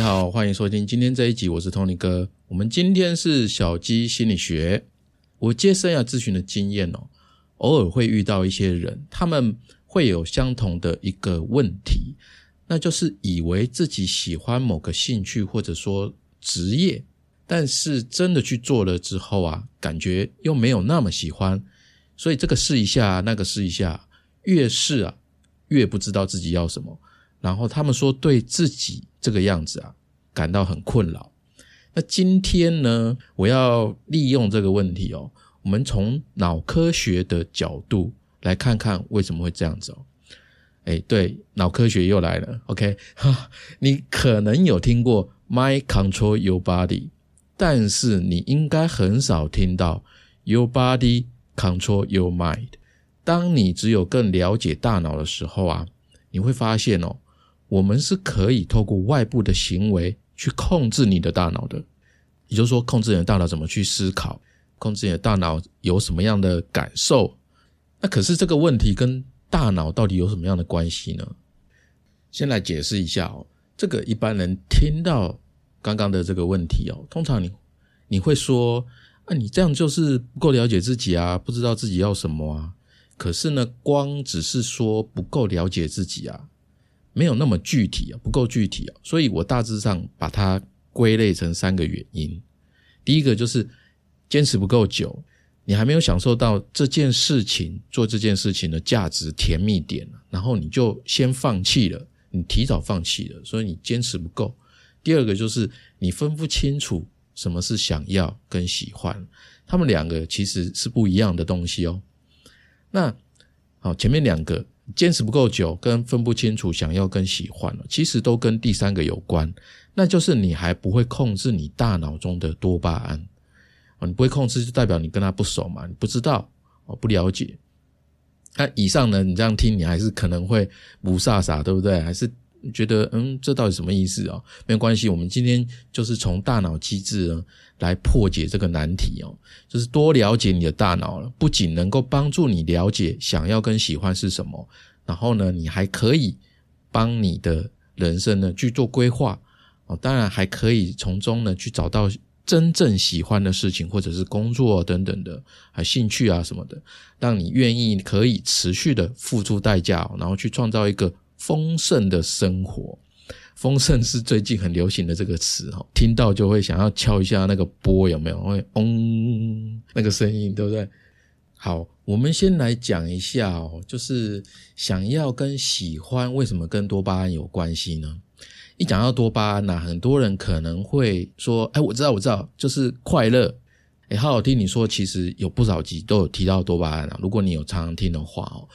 你好，欢迎收听今天这一集，我是 Tony 哥。我们今天是小鸡心理学。我接生涯咨询的经验哦，偶尔会遇到一些人，他们会有相同的一个问题，那就是以为自己喜欢某个兴趣或者说职业，但是真的去做了之后啊，感觉又没有那么喜欢，所以这个试一下，那个试一下，越试啊越不知道自己要什么。然后他们说对自己这个样子啊感到很困扰。那今天呢，我要利用这个问题哦，我们从脑科学的角度来看看为什么会这样子哦。哎，对，脑科学又来了。OK，哈，你可能有听过 “My Control Your Body”，但是你应该很少听到 “Your Body Control Your Mind”。当你只有更了解大脑的时候啊，你会发现哦。我们是可以透过外部的行为去控制你的大脑的，也就是说，控制你的大脑怎么去思考，控制你的大脑有什么样的感受。那可是这个问题跟大脑到底有什么样的关系呢？先来解释一下哦。这个一般人听到刚刚的这个问题哦，通常你你会说啊，你这样就是不够了解自己啊，不知道自己要什么啊。可是呢，光只是说不够了解自己啊。没有那么具体啊，不够具体啊，所以我大致上把它归类成三个原因。第一个就是坚持不够久，你还没有享受到这件事情做这件事情的价值甜蜜点，然后你就先放弃了，你提早放弃了，所以你坚持不够。第二个就是你分不清楚什么是想要跟喜欢，他们两个其实是不一样的东西哦。那好，前面两个。坚持不够久，跟分不清楚想要跟喜欢了，其实都跟第三个有关，那就是你还不会控制你大脑中的多巴胺你不会控制，就代表你跟他不熟嘛，你不知道哦，不了解。那以上呢，你这样听，你还是可能会不傻傻，对不对？还是觉得嗯，这到底什么意思哦？没有关系，我们今天就是从大脑机制呢来破解这个难题哦，就是多了解你的大脑了，不仅能够帮助你了解想要跟喜欢是什么，然后呢，你还可以帮你的人生呢去做规划哦，当然还可以从中呢去找到真正喜欢的事情，或者是工作等等的啊兴趣啊什么的，让你愿意可以持续的付出代价，然后去创造一个。丰盛的生活，丰盛是最近很流行的这个词哈，听到就会想要敲一下那个波，有没有？会嗡那个声音，对不对？好，我们先来讲一下哦，就是想要跟喜欢为什么跟多巴胺有关系呢？一讲到多巴胺呐，很多人可能会说：“哎，我知道，我知道，就是快乐。”哎，好好听你说，其实有不少集都有提到多巴胺啊。如果你有常常听的话哦。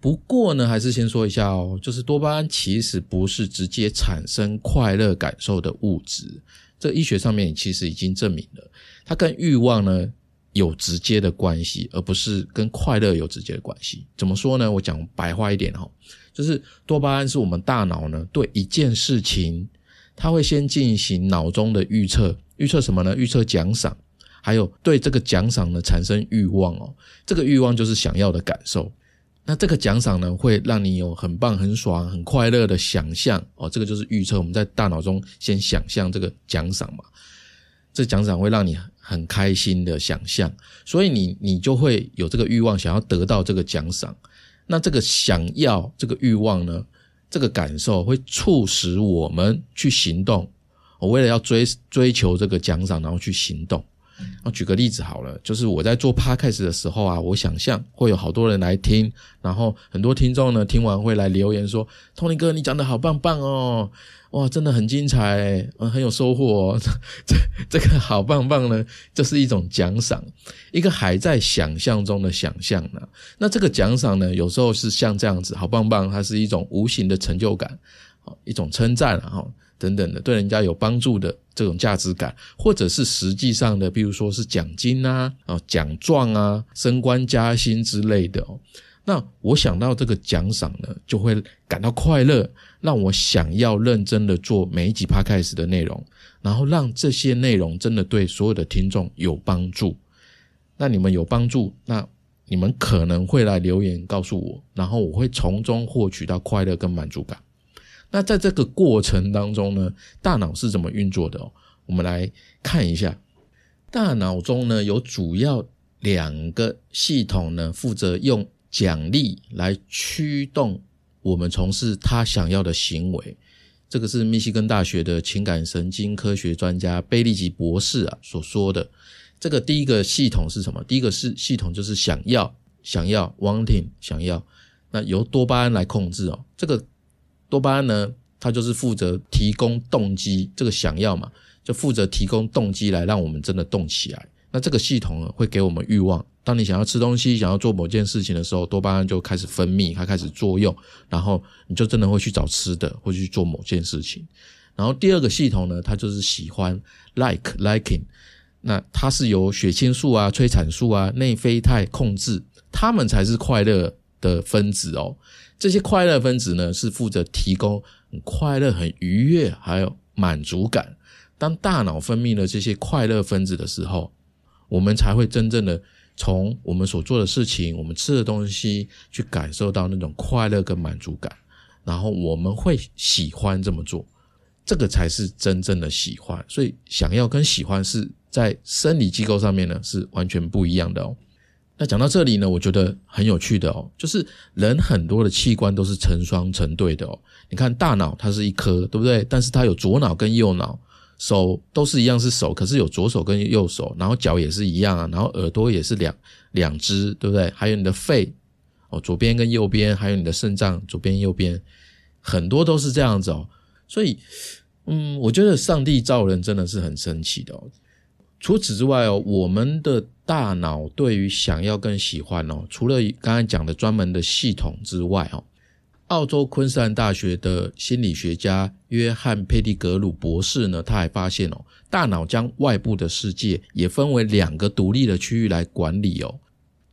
不过呢，还是先说一下哦，就是多巴胺其实不是直接产生快乐感受的物质，这医学上面其实已经证明了，它跟欲望呢有直接的关系，而不是跟快乐有直接的关系。怎么说呢？我讲白话一点哈，就是多巴胺是我们大脑呢对一件事情，它会先进行脑中的预测，预测什么呢？预测奖赏，还有对这个奖赏呢产生欲望哦，这个欲望就是想要的感受。那这个奖赏呢，会让你有很棒、很爽、很快乐的想象哦。这个就是预测，我们在大脑中先想象这个奖赏嘛。这奖赏会让你很开心的想象，所以你你就会有这个欲望，想要得到这个奖赏。那这个想要这个欲望呢，这个感受会促使我们去行动。我为了要追追求这个奖赏，然后去行动。我举个例子好了，就是我在做 podcast 的时候啊，我想象会有好多人来听，然后很多听众呢听完会来留言说：“Tony 哥，你讲的好棒棒哦，哇，真的很精彩，嗯，很有收获。”这这个好棒棒呢，这是一种奖赏，一个还在想象中的想象呢。那这个奖赏呢，有时候是像这样子，好棒棒，它是一种无形的成就感，一种称赞啊。等等的，对人家有帮助的这种价值感，或者是实际上的，比如说是奖金啊、啊奖状啊、升官加薪之类的哦。那我想到这个奖赏呢，就会感到快乐，让我想要认真的做每一集 podcast 的内容，然后让这些内容真的对所有的听众有帮助。那你们有帮助，那你们可能会来留言告诉我，然后我会从中获取到快乐跟满足感。那在这个过程当中呢，大脑是怎么运作的哦？我们来看一下，大脑中呢有主要两个系统呢，负责用奖励来驱动我们从事他想要的行为。这个是密西根大学的情感神经科学专家贝利吉博士啊所说的。这个第一个系统是什么？第一个是系统就是想要，想要，wanting，想要。那由多巴胺来控制哦。这个多巴胺呢，它就是负责提供动机，这个想要嘛，就负责提供动机来让我们真的动起来。那这个系统呢，会给我们欲望。当你想要吃东西、想要做某件事情的时候，多巴胺就开始分泌，它开始作用，然后你就真的会去找吃的，会去做某件事情。然后第二个系统呢，它就是喜欢，like liking。那它是由血清素啊、催产素啊、内啡肽控制，它们才是快乐的分子哦。这些快乐分子呢，是负责提供快乐、很愉悦，还有满足感。当大脑分泌了这些快乐分子的时候，我们才会真正的从我们所做的事情、我们吃的东西去感受到那种快乐跟满足感，然后我们会喜欢这么做。这个才是真正的喜欢，所以想要跟喜欢是在生理机构上面呢是完全不一样的哦。那讲到这里呢，我觉得很有趣的哦，就是人很多的器官都是成双成对的哦。你看大脑它是一颗，对不对？但是它有左脑跟右脑，手都是一样是手，可是有左手跟右手，然后脚也是一样啊，然后耳朵也是两两只，对不对？还有你的肺哦，左边跟右边，还有你的肾脏左边右边，很多都是这样子哦。所以。嗯，我觉得上帝造人真的是很神奇的哦。除此之外哦，我们的大脑对于想要跟喜欢哦，除了刚才讲的专门的系统之外哦，澳洲昆士兰大学的心理学家约翰佩蒂格鲁博士呢，他还发现哦，大脑将外部的世界也分为两个独立的区域来管理哦。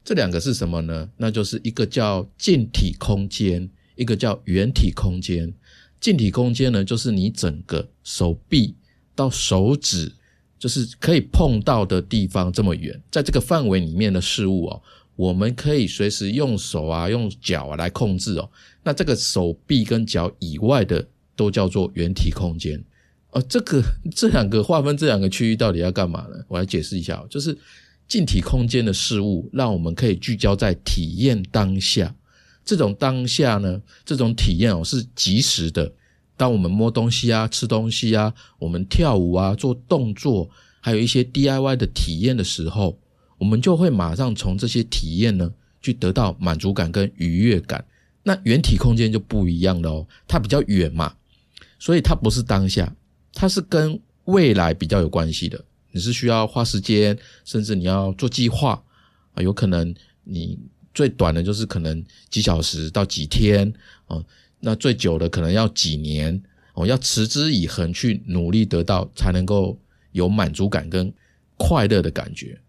这两个是什么呢？那就是一个叫近体空间，一个叫远体空间。近体空间呢，就是你整个手臂到手指，就是可以碰到的地方这么远，在这个范围里面的事物哦，我们可以随时用手啊、用脚啊来控制哦。那这个手臂跟脚以外的都叫做远体空间哦。这个 这两个划分这两个区域到底要干嘛呢？我来解释一下哦，就是近体空间的事物，让我们可以聚焦在体验当下。这种当下呢，这种体验哦是即时的。当我们摸东西啊、吃东西啊、我们跳舞啊、做动作，还有一些 DIY 的体验的时候，我们就会马上从这些体验呢去得到满足感跟愉悦感。那远体空间就不一样了哦，它比较远嘛，所以它不是当下，它是跟未来比较有关系的。你是需要花时间，甚至你要做计划啊，有可能你。最短的就是可能几小时到几天哦，那最久的可能要几年哦，要持之以恒去努力得到，才能够有满足感跟快乐的感觉。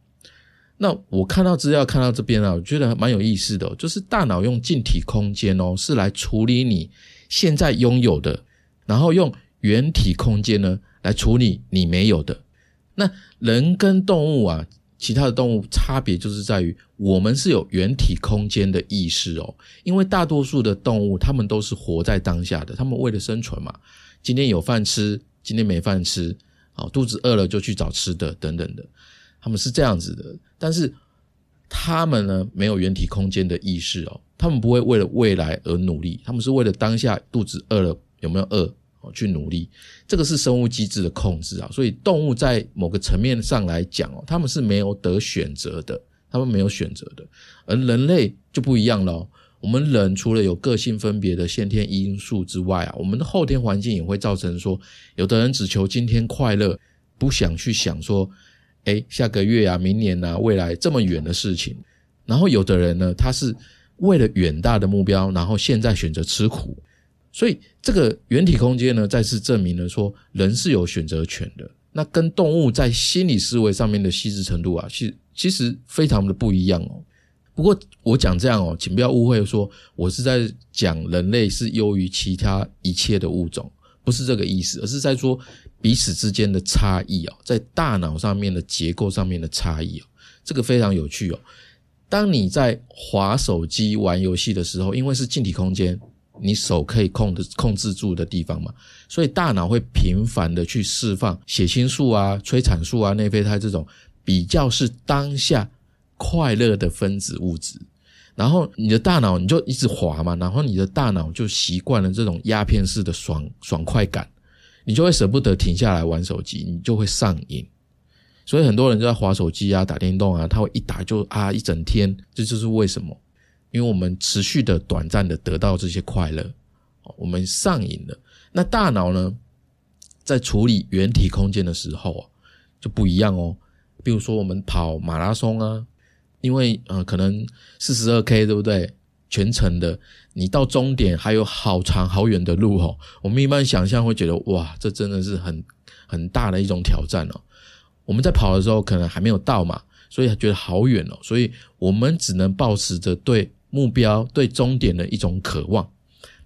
那我看到资料看到这边啊，我觉得蛮有意思的，就是大脑用近体空间哦，是来处理你现在拥有的，然后用远体空间呢来处理你没有的。那人跟动物啊。其他的动物差别就是在于，我们是有原体空间的意识哦。因为大多数的动物，它们都是活在当下的，它们为了生存嘛。今天有饭吃，今天没饭吃，啊，肚子饿了就去找吃的，等等的，他们是这样子的。但是，他们呢，没有原体空间的意识哦，他们不会为了未来而努力，他们是为了当下肚子饿了有没有饿。去努力，这个是生物机制的控制啊，所以动物在某个层面上来讲哦，他们是没有得选择的，他们没有选择的，而人类就不一样了。我们人除了有个性分别的先天因素之外啊，我们的后天环境也会造成说，有的人只求今天快乐，不想去想说，哎，下个月啊，明年啊，未来这么远的事情。然后有的人呢，他是为了远大的目标，然后现在选择吃苦。所以这个原体空间呢，再次证明了说人是有选择权的。那跟动物在心理思维上面的细致程度啊，其其实非常的不一样哦。不过我讲这样哦，请不要误会，说我是在讲人类是优于其他一切的物种，不是这个意思，而是在说彼此之间的差异哦，在大脑上面的结构上面的差异哦，这个非常有趣哦。当你在划手机玩游戏的时候，因为是近体空间。你手可以控的控制住的地方嘛，所以大脑会频繁的去释放血清素啊、催产素啊、内啡肽这种比较是当下快乐的分子物质，然后你的大脑你就一直滑嘛，然后你的大脑就习惯了这种鸦片式的爽爽快感，你就会舍不得停下来玩手机，你就会上瘾。所以很多人就在划手机啊、打电动啊，他会一打就啊一整天，这就是为什么。因为我们持续的短暂的得到这些快乐，我们上瘾了。那大脑呢，在处理原体空间的时候啊，就不一样哦。比如说我们跑马拉松啊，因为呃可能四十二 K 对不对？全程的，你到终点还有好长好远的路哦。我们一般想象会觉得哇，这真的是很很大的一种挑战哦。我们在跑的时候可能还没有到嘛，所以觉得好远哦。所以我们只能保持着对。目标对终点的一种渴望，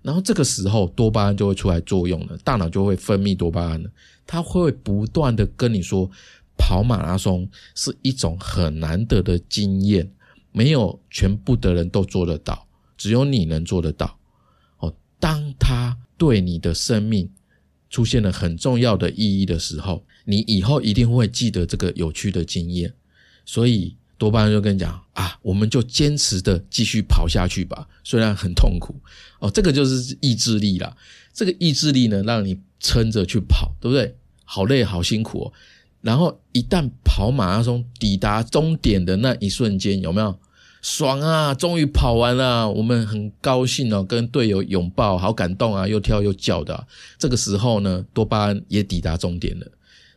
然后这个时候多巴胺就会出来作用了，大脑就会分泌多巴胺了，它会不断的跟你说，跑马拉松是一种很难得的经验，没有全部的人都做得到，只有你能做得到。哦，当它对你的生命出现了很重要的意义的时候，你以后一定会记得这个有趣的经验，所以。多巴胺就跟你讲啊，我们就坚持的继续跑下去吧，虽然很痛苦哦。这个就是意志力啦，这个意志力呢，让你撑着去跑，对不对？好累，好辛苦哦。然后一旦跑马拉松抵达终点的那一瞬间，有没有爽啊？终于跑完了，我们很高兴哦，跟队友拥抱，好感动啊，又跳又叫的。这个时候呢，多巴胺也抵达终点了。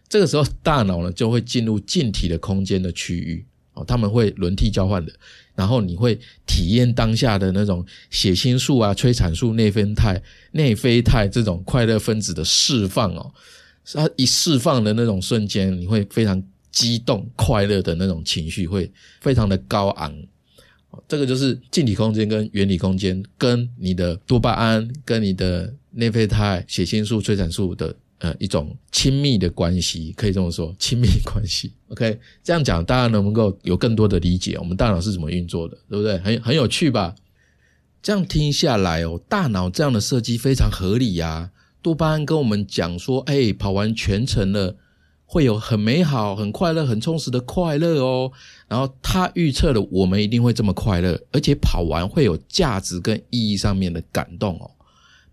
这个时候，大脑呢就会进入近体的空间的区域。哦，他们会轮替交换的，然后你会体验当下的那种血清素啊、催产素、内啡肽、内啡肽这种快乐分子的释放哦，它一释放的那种瞬间，你会非常激动、快乐的那种情绪会非常的高昂。这个就是静体空间跟原理空间，跟你的多巴胺、跟你的内啡肽、血清素、催产素的。呃，一种亲密的关系，可以这么说，亲密关系。OK，这样讲，大家能不能够有更多的理解？我们大脑是怎么运作的，对不对？很很有趣吧？这样听下来哦，大脑这样的设计非常合理呀。多巴胺跟我们讲说，哎，跑完全程了，会有很美好、很快乐、很充实的快乐哦。然后他预测了我们一定会这么快乐，而且跑完会有价值跟意义上面的感动哦，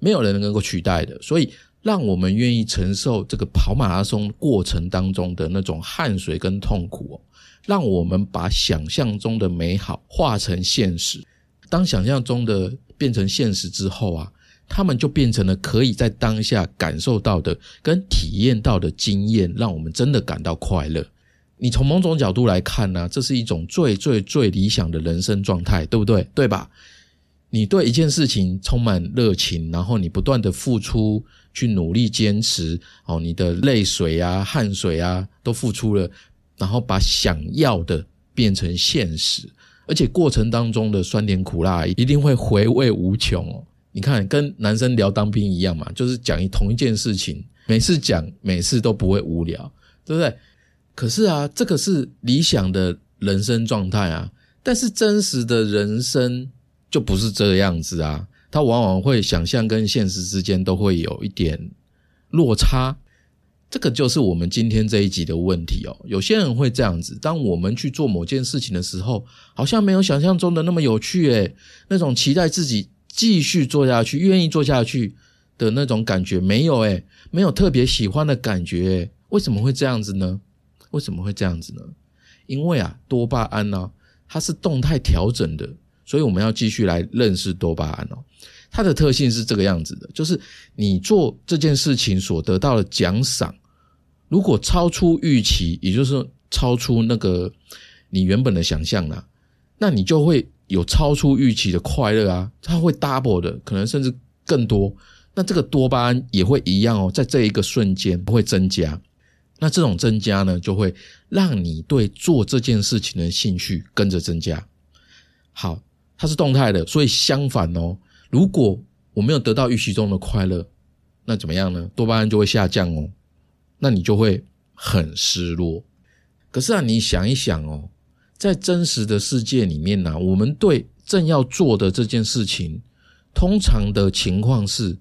没有人能够取代的。所以。让我们愿意承受这个跑马拉松过程当中的那种汗水跟痛苦哦，让我们把想象中的美好化成现实。当想象中的变成现实之后啊，他们就变成了可以在当下感受到的跟体验到的经验，让我们真的感到快乐。你从某种角度来看呢，这是一种最最最理想的人生状态，对不对？对吧？你对一件事情充满热情，然后你不断的付出，去努力坚持，哦，你的泪水啊、汗水啊都付出了，然后把想要的变成现实，而且过程当中的酸甜苦辣一定会回味无穷。你看，跟男生聊当兵一样嘛，就是讲一同一件事情，每次讲每次都不会无聊，对不对？可是啊，这个是理想的人生状态啊，但是真实的人生。就不是这个样子啊，他往往会想象跟现实之间都会有一点落差，这个就是我们今天这一集的问题哦。有些人会这样子，当我们去做某件事情的时候，好像没有想象中的那么有趣诶，那种期待自己继续做下去、愿意做下去的那种感觉没有诶，没有特别喜欢的感觉，为什么会这样子呢？为什么会这样子呢？因为啊，多巴胺呢，它是动态调整的。所以我们要继续来认识多巴胺哦，它的特性是这个样子的，就是你做这件事情所得到的奖赏，如果超出预期，也就是超出那个你原本的想象啦，那你就会有超出预期的快乐啊，它会 double 的，可能甚至更多。那这个多巴胺也会一样哦，在这一个瞬间会增加。那这种增加呢，就会让你对做这件事情的兴趣跟着增加。好。它是动态的，所以相反哦，如果我没有得到预期中的快乐，那怎么样呢？多巴胺就会下降哦，那你就会很失落。可是啊，你想一想哦，在真实的世界里面呢，我们对正要做的这件事情通常的情况是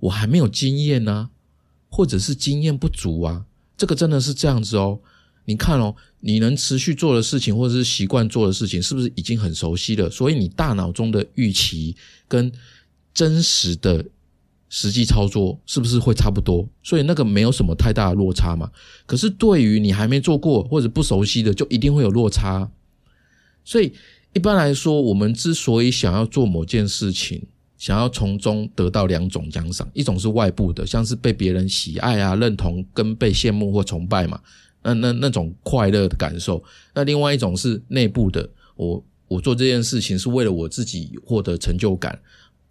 我还没有经验呢，或者是经验不足啊，这个真的是这样子哦。你看哦，你能持续做的事情，或者是习惯做的事情，是不是已经很熟悉了？所以你大脑中的预期跟真实的实际操作是不是会差不多？所以那个没有什么太大的落差嘛。可是对于你还没做过或者不熟悉的，就一定会有落差。所以一般来说，我们之所以想要做某件事情，想要从中得到两种奖赏，一种是外部的，像是被别人喜爱啊、认同跟被羡慕或崇拜嘛。那那那种快乐的感受，那另外一种是内部的，我我做这件事情是为了我自己获得成就感，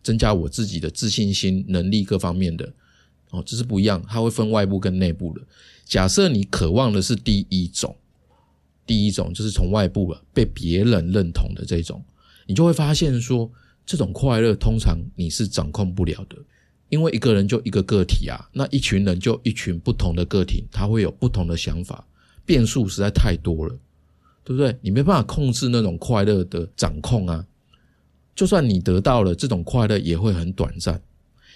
增加我自己的自信心、能力各方面的，哦，这是不一样，它会分外部跟内部的。假设你渴望的是第一种，第一种就是从外部了被别人认同的这种，你就会发现说，这种快乐通常你是掌控不了的。因为一个人就一个个体啊，那一群人就一群不同的个体，他会有不同的想法，变数实在太多了，对不对？你没办法控制那种快乐的掌控啊。就算你得到了这种快乐，也会很短暂，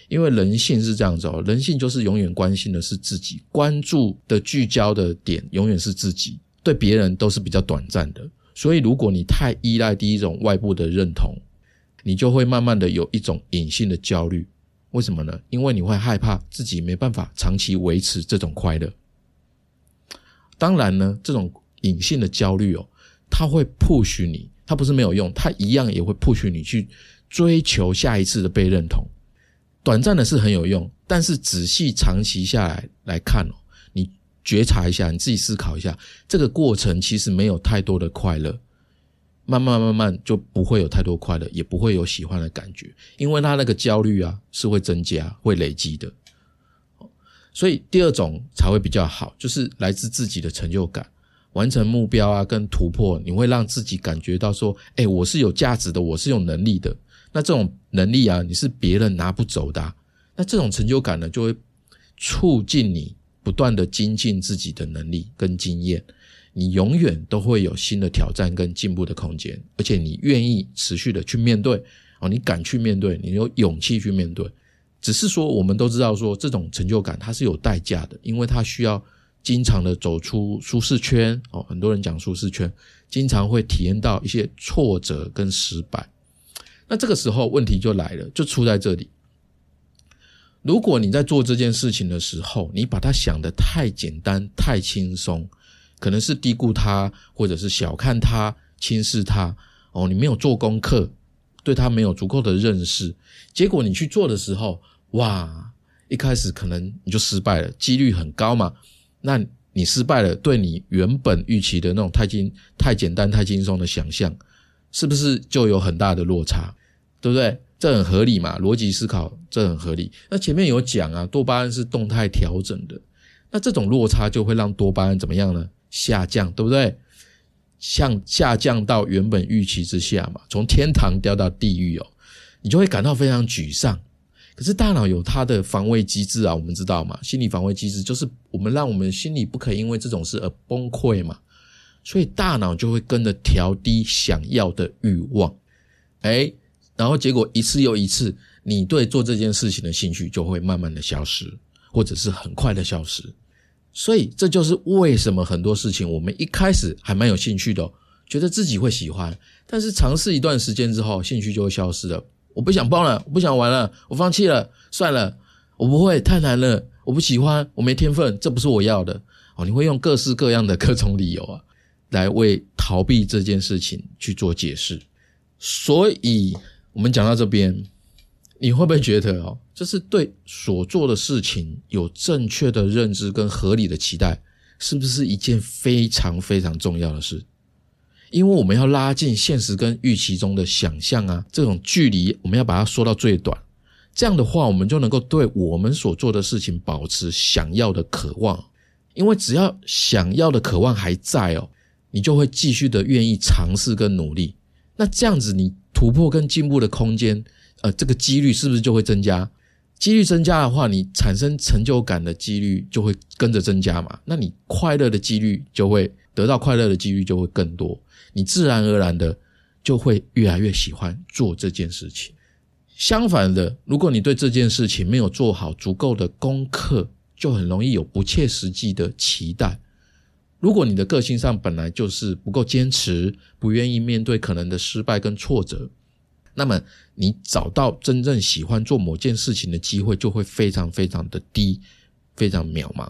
因为人性是这样子哦，人性就是永远关心的是自己，关注的聚焦的点永远是自己，对别人都是比较短暂的。所以，如果你太依赖第一种外部的认同，你就会慢慢的有一种隐性的焦虑。为什么呢？因为你会害怕自己没办法长期维持这种快乐。当然呢，这种隐性的焦虑哦，它会 push 你，它不是没有用，它一样也会 push 你去追求下一次的被认同。短暂的是很有用，但是仔细长期下来来看哦，你觉察一下，你自己思考一下，这个过程其实没有太多的快乐。慢慢慢慢就不会有太多快乐，也不会有喜欢的感觉，因为他那个焦虑啊是会增加、会累积的。所以第二种才会比较好，就是来自自己的成就感，完成目标啊跟突破，你会让自己感觉到说，哎，我是有价值的，我是有能力的。那这种能力啊，你是别人拿不走的。那这种成就感呢，就会促进你不断的精进自己的能力跟经验。你永远都会有新的挑战跟进步的空间，而且你愿意持续的去面对哦，你敢去面对，你有勇气去面对。只是说，我们都知道说，这种成就感它是有代价的，因为它需要经常的走出舒适圈哦。很多人讲舒适圈，经常会体验到一些挫折跟失败。那这个时候问题就来了，就出在这里。如果你在做这件事情的时候，你把它想的太简单、太轻松。可能是低估他，或者是小看他、轻视他哦。你没有做功课，对他没有足够的认识，结果你去做的时候，哇，一开始可能你就失败了，几率很高嘛。那你失败了，对你原本预期的那种太轻、太简单、太轻松的想象，是不是就有很大的落差？对不对？这很合理嘛，逻辑思考这很合理。那前面有讲啊，多巴胺是动态调整的，那这种落差就会让多巴胺怎么样呢？下降，对不对？像下降到原本预期之下嘛，从天堂掉到地狱哦，你就会感到非常沮丧。可是大脑有它的防卫机制啊，我们知道嘛，心理防卫机制就是我们让我们心里不可以因为这种事而崩溃嘛，所以大脑就会跟着调低想要的欲望，哎，然后结果一次又一次，你对做这件事情的兴趣就会慢慢的消失，或者是很快的消失。所以这就是为什么很多事情我们一开始还蛮有兴趣的，觉得自己会喜欢，但是尝试一段时间之后，兴趣就会消失了。我不想帮了，我不想玩了，我放弃了，算了，我不会，太难了，我不喜欢，我没天分，这不是我要的。哦，你会用各式各样的各种理由啊，来为逃避这件事情去做解释。所以我们讲到这边。你会不会觉得哦，就是对所做的事情有正确的认知跟合理的期待，是不是一件非常非常重要的事？因为我们要拉近现实跟预期中的想象啊，这种距离我们要把它缩到最短。这样的话，我们就能够对我们所做的事情保持想要的渴望。因为只要想要的渴望还在哦，你就会继续的愿意尝试跟努力。那这样子，你突破跟进步的空间。呃，这个几率是不是就会增加？几率增加的话，你产生成就感的几率就会跟着增加嘛？那你快乐的几率就会得到快乐的几率就会更多，你自然而然的就会越来越喜欢做这件事情。相反的，如果你对这件事情没有做好足够的功课，就很容易有不切实际的期待。如果你的个性上本来就是不够坚持，不愿意面对可能的失败跟挫折，那么你找到真正喜欢做某件事情的机会就会非常非常的低，非常渺茫。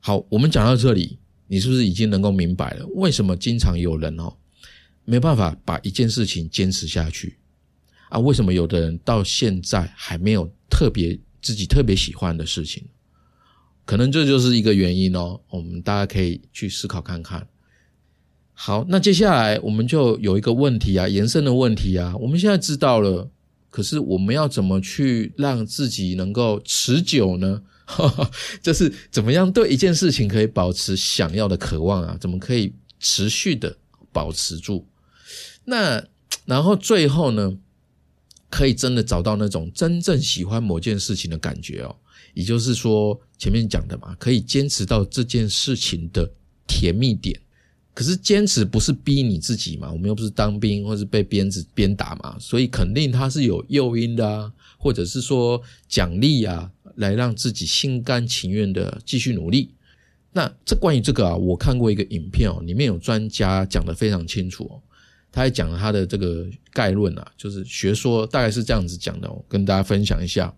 好，我们讲到这里，你是不是已经能够明白了为什么经常有人哦没办法把一件事情坚持下去啊？为什么有的人到现在还没有特别自己特别喜欢的事情？可能这就是一个原因哦，我们大家可以去思考看看。好，那接下来我们就有一个问题啊，延伸的问题啊。我们现在知道了，可是我们要怎么去让自己能够持久呢？就是怎么样对一件事情可以保持想要的渴望啊？怎么可以持续的保持住？那然后最后呢，可以真的找到那种真正喜欢某件事情的感觉哦。也就是说，前面讲的嘛，可以坚持到这件事情的甜蜜点。可是坚持不是逼你自己嘛？我们又不是当兵或是被鞭子鞭打嘛，所以肯定它是有诱因的啊，或者是说奖励啊，来让自己心甘情愿的继续努力。那这关于这个啊，我看过一个影片哦，里面有专家讲的非常清楚哦，他还讲了他的这个概论啊，就是学说大概是这样子讲的，跟大家分享一下。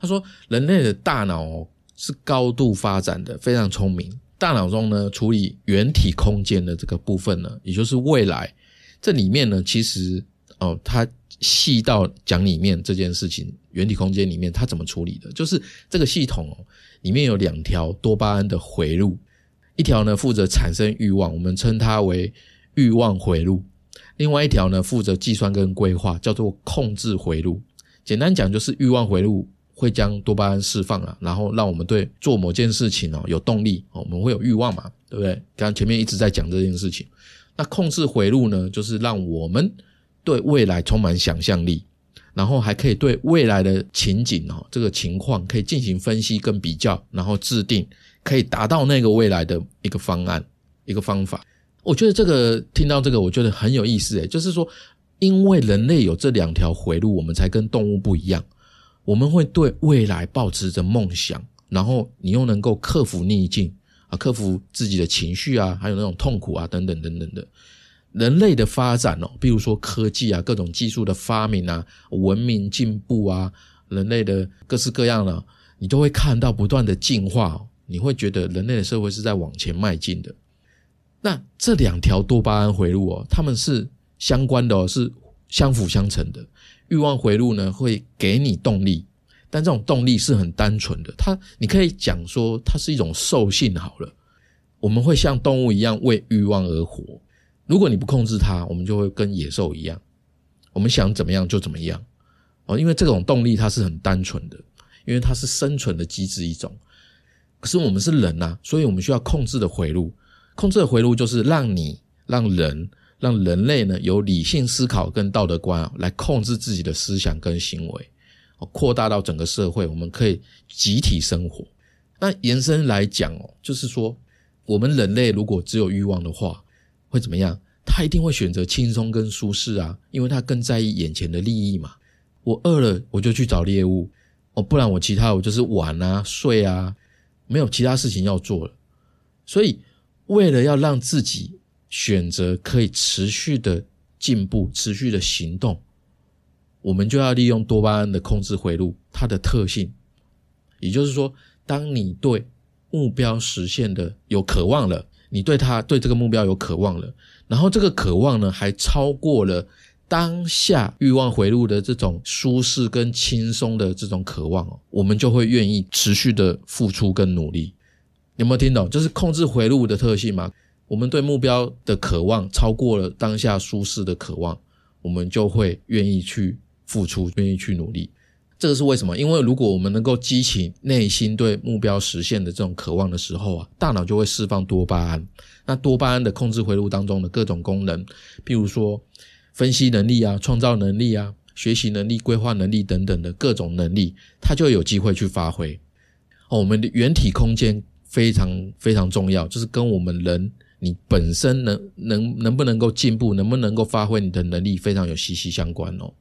他说：“人类的大脑是高度发展的，非常聪明。大脑中呢，处理原体空间的这个部分呢，也就是未来，这里面呢，其实哦，它细到讲里面这件事情，原体空间里面它怎么处理的？就是这个系统哦，里面有两条多巴胺的回路，一条呢负责产生欲望，我们称它为欲望回路；另外一条呢负责计算跟规划，叫做控制回路。简单讲，就是欲望回路。”会将多巴胺释放啊，然后让我们对做某件事情哦有动力哦，我们会有欲望嘛，对不对？刚刚前面一直在讲这件事情，那控制回路呢，就是让我们对未来充满想象力，然后还可以对未来的情景哦这个情况可以进行分析跟比较，然后制定可以达到那个未来的一个方案一个方法。我觉得这个听到这个，我觉得很有意思诶，就是说，因为人类有这两条回路，我们才跟动物不一样。我们会对未来抱持着梦想，然后你又能够克服逆境啊，克服自己的情绪啊，还有那种痛苦啊，等等等等的。人类的发展哦，比如说科技啊，各种技术的发明啊，文明进步啊，人类的各式各样的，你都会看到不断的进化，你会觉得人类的社会是在往前迈进的。那这两条多巴胺回路哦，他们是相关的哦，是相辅相成的。欲望回路呢，会给你动力，但这种动力是很单纯的。它，你可以讲说，它是一种兽性好了。我们会像动物一样为欲望而活。如果你不控制它，我们就会跟野兽一样，我们想怎么样就怎么样哦。因为这种动力它是很单纯的，因为它是生存的机制一种。可是我们是人呐，所以我们需要控制的回路。控制的回路就是让你让人。让人类呢有理性思考跟道德观啊，来控制自己的思想跟行为，扩大到整个社会，我们可以集体生活。那延伸来讲哦，就是说，我们人类如果只有欲望的话，会怎么样？他一定会选择轻松跟舒适啊，因为他更在意眼前的利益嘛。我饿了，我就去找猎物哦，不然我其他我就是玩啊、睡啊，没有其他事情要做了。所以，为了要让自己。选择可以持续的进步、持续的行动，我们就要利用多巴胺的控制回路，它的特性。也就是说，当你对目标实现的有渴望了，你对他对这个目标有渴望了，然后这个渴望呢，还超过了当下欲望回路的这种舒适跟轻松的这种渴望哦，我们就会愿意持续的付出跟努力。有没有听懂？就是控制回路的特性吗？我们对目标的渴望超过了当下舒适的渴望，我们就会愿意去付出，愿意去努力。这个是为什么？因为如果我们能够激起内心对目标实现的这种渴望的时候啊，大脑就会释放多巴胺。那多巴胺的控制回路当中的各种功能，譬如说分析能力啊、创造能力啊、学习能力、规划能力等等的各种能力，它就有机会去发挥。哦，我们的原体空间非常非常重要，就是跟我们人。你本身能能能不能够进步，能不能够发挥你的能力，非常有息息相关哦。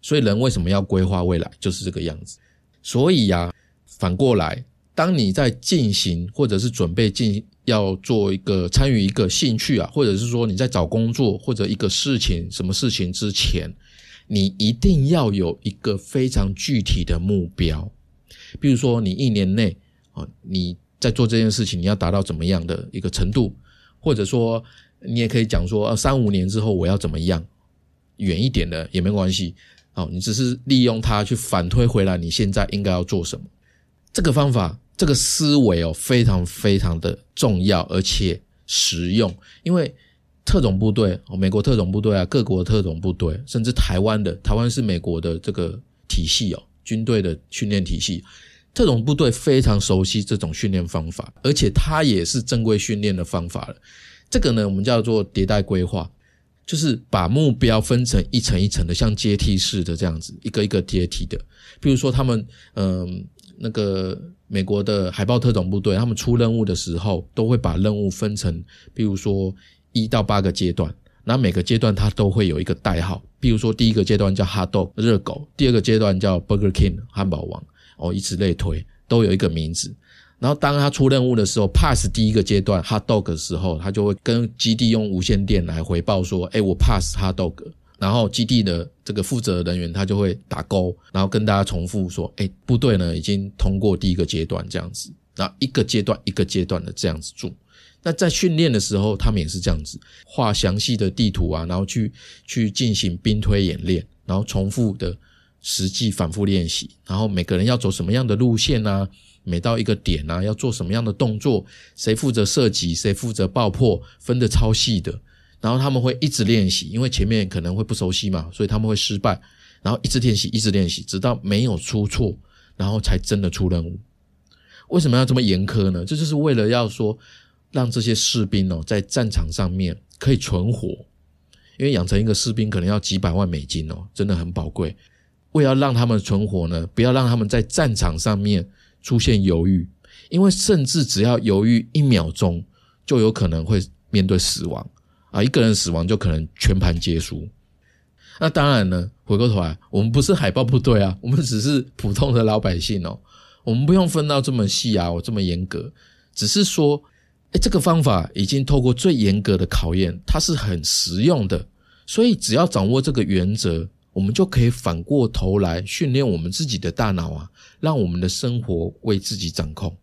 所以人为什么要规划未来，就是这个样子。所以呀，反过来，当你在进行或者是准备进要做一个参与一个兴趣啊，或者是说你在找工作或者一个事情什么事情之前，你一定要有一个非常具体的目标。比如说，你一年内啊，你在做这件事情，你要达到怎么样的一个程度，或者说你也可以讲说，三五年之后我要怎么样，远一点的也没关系。好，你只是利用它去反推回来，你现在应该要做什么？这个方法，这个思维哦，非常非常的重要，而且实用。因为特种部队，美国特种部队啊，各国特种部队，甚至台湾的，台湾是美国的这个体系哦，军队的训练体系，特种部队非常熟悉这种训练方法，而且它也是正规训练的方法了。这个呢，我们叫做迭代规划。就是把目标分成一层一层的，像阶梯式的这样子，一个一个阶梯的。比如说，他们嗯，那个美国的海豹特种部队，他们出任务的时候，都会把任务分成，比如说一到八个阶段，那每个阶段它都会有一个代号。比如说，第一个阶段叫 Hot Dog 热狗，第二个阶段叫 Burger King 汉堡王，哦，以此类推，都有一个名字。然后当他出任务的时候，pass 第一个阶段 hot dog 的时候，他就会跟基地用无线电来回报说：“哎，我 pass hot dog。”然后基地的这个负责人员他就会打勾，然后跟大家重复说：“哎，部队呢已经通过第一个阶段，这样子。”然后一个阶段一个阶段的这样子做。那在训练的时候，他们也是这样子画详细的地图啊，然后去去进行兵推演练，然后重复的实际反复练习，然后每个人要走什么样的路线啊？每到一个点啊，要做什么样的动作？谁负责射击？谁负责爆破？分得超细的。然后他们会一直练习，因为前面可能会不熟悉嘛，所以他们会失败。然后一直练习，一直练习，直到没有出错，然后才真的出任务。为什么要这么严苛呢？这就是为了要说，让这些士兵哦，在战场上面可以存活。因为养成一个士兵可能要几百万美金哦，真的很宝贵。为了让他们存活呢，不要让他们在战场上面。出现犹豫，因为甚至只要犹豫一秒钟，就有可能会面对死亡啊！一个人死亡就可能全盘皆输。那当然呢，回过头来，我们不是海豹部队啊，我们只是普通的老百姓哦。我们不用分到这么细啊，我这么严格，只是说，哎，这个方法已经透过最严格的考验，它是很实用的。所以只要掌握这个原则。我们就可以反过头来训练我们自己的大脑啊，让我们的生活为自己掌控，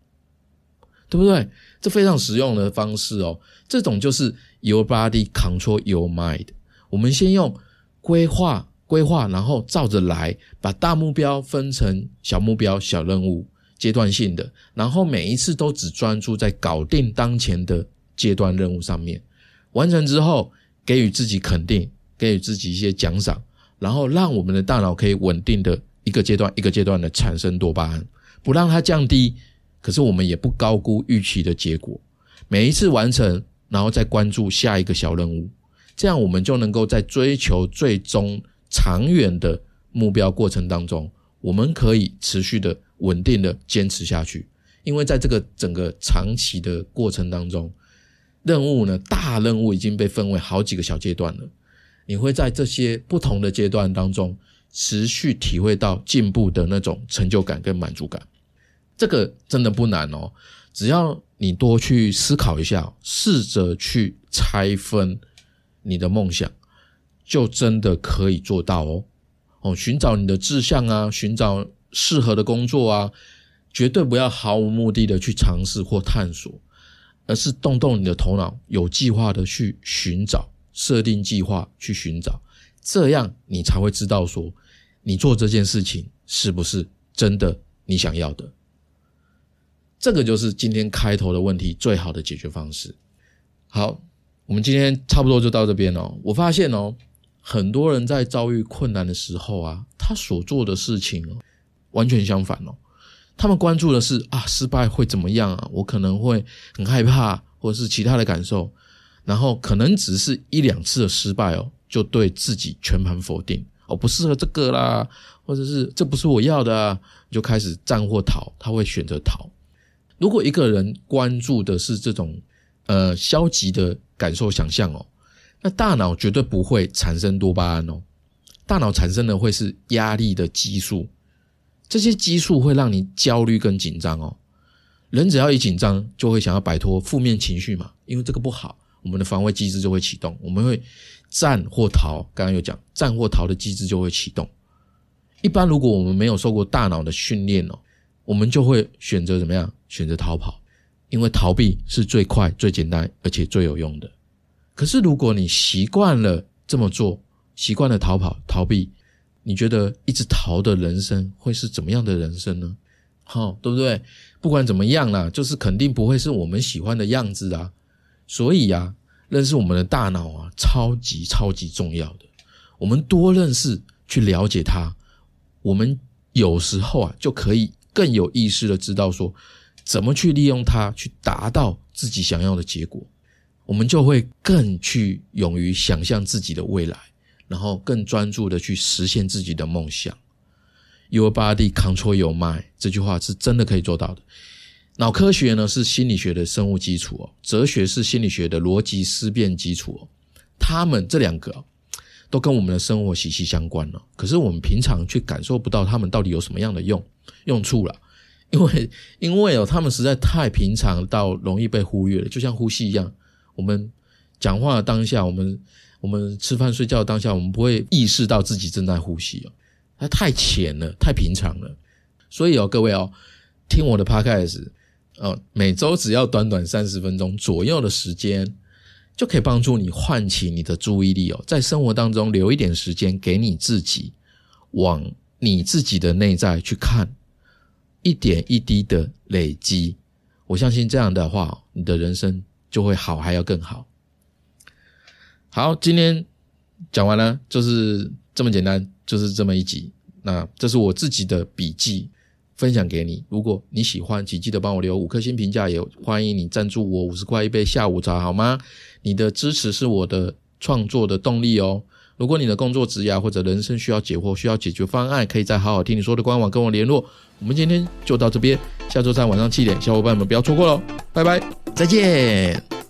对不对？这非常实用的方式哦。这种就是 Your body control your mind。我们先用规划规划，然后照着来，把大目标分成小目标、小任务、阶段性的，然后每一次都只专注在搞定当前的阶段任务上面。完成之后，给予自己肯定，给予自己一些奖赏。然后让我们的大脑可以稳定的一个阶段一个阶段的产生多巴胺，不让它降低，可是我们也不高估预期的结果。每一次完成，然后再关注下一个小任务，这样我们就能够在追求最终长远的目标过程当中，我们可以持续的稳定的坚持下去。因为在这个整个长期的过程当中，任务呢，大任务已经被分为好几个小阶段了。你会在这些不同的阶段当中持续体会到进步的那种成就感跟满足感，这个真的不难哦。只要你多去思考一下，试着去拆分你的梦想，就真的可以做到哦。哦，寻找你的志向啊，寻找适合的工作啊，绝对不要毫无目的的去尝试或探索，而是动动你的头脑，有计划的去寻找。设定计划去寻找，这样你才会知道说，你做这件事情是不是真的你想要的。这个就是今天开头的问题最好的解决方式。好，我们今天差不多就到这边哦。我发现哦，很多人在遭遇困难的时候啊，他所做的事情哦，完全相反哦。他们关注的是啊，失败会怎么样啊？我可能会很害怕，或者是其他的感受。然后可能只是一两次的失败哦，就对自己全盘否定哦，不适合这个啦，或者是这不是我要的啊，就开始战或逃，他会选择逃。如果一个人关注的是这种呃消极的感受、想象哦，那大脑绝对不会产生多巴胺哦，大脑产生的会是压力的激素，这些激素会让你焦虑跟紧张哦。人只要一紧张，就会想要摆脱负面情绪嘛，因为这个不好，我们的防卫机制就会启动，我们会战或逃。刚刚有讲战或逃的机制就会启动。一般如果我们没有受过大脑的训练哦，我们就会选择怎么样？选择逃跑，因为逃避是最快、最简单而且最有用的。可是如果你习惯了这么做，习惯了逃跑、逃避，你觉得一直逃的人生会是怎么样的人生呢？好，对不对？不管怎么样啦，就是肯定不会是我们喜欢的样子啊。所以呀，认识我们的大脑啊，超级超级重要的。我们多认识，去了解它，我们有时候啊，就可以更有意识的知道说，怎么去利用它，去达到自己想要的结果。我们就会更去勇于想象自己的未来，然后更专注的去实现自己的梦想。Your body control your mind，这句话是真的可以做到的。脑科学呢是心理学的生物基础哦，哲学是心理学的逻辑思辨基础哦。他们这两个都跟我们的生活息息相关了，可是我们平常却感受不到他们到底有什么样的用用处了，因为因为哦，他们实在太平常到容易被忽略了，就像呼吸一样。我们讲话的当下，我们我们吃饭睡觉当下，我们不会意识到自己正在呼吸哦。它太浅了，太平常了，所以哦，各位哦，听我的 podcast 哦，每周只要短短三十分钟左右的时间，就可以帮助你唤起你的注意力哦，在生活当中留一点时间给你自己，往你自己的内在去看，一点一滴的累积，我相信这样的话，你的人生就会好，还要更好。好，今天讲完了，就是这么简单。就是这么一集，那这是我自己的笔记，分享给你。如果你喜欢，请记得帮我留五颗星评价，也欢迎你赞助我五十块一杯下午茶，好吗？你的支持是我的创作的动力哦。如果你的工作职涯或者人生需要解惑、需要解决方案，可以在好好听你说的官网跟我联络。我们今天就到这边，下周三晚上七点，小伙伴们不要错过喽，拜拜，再见。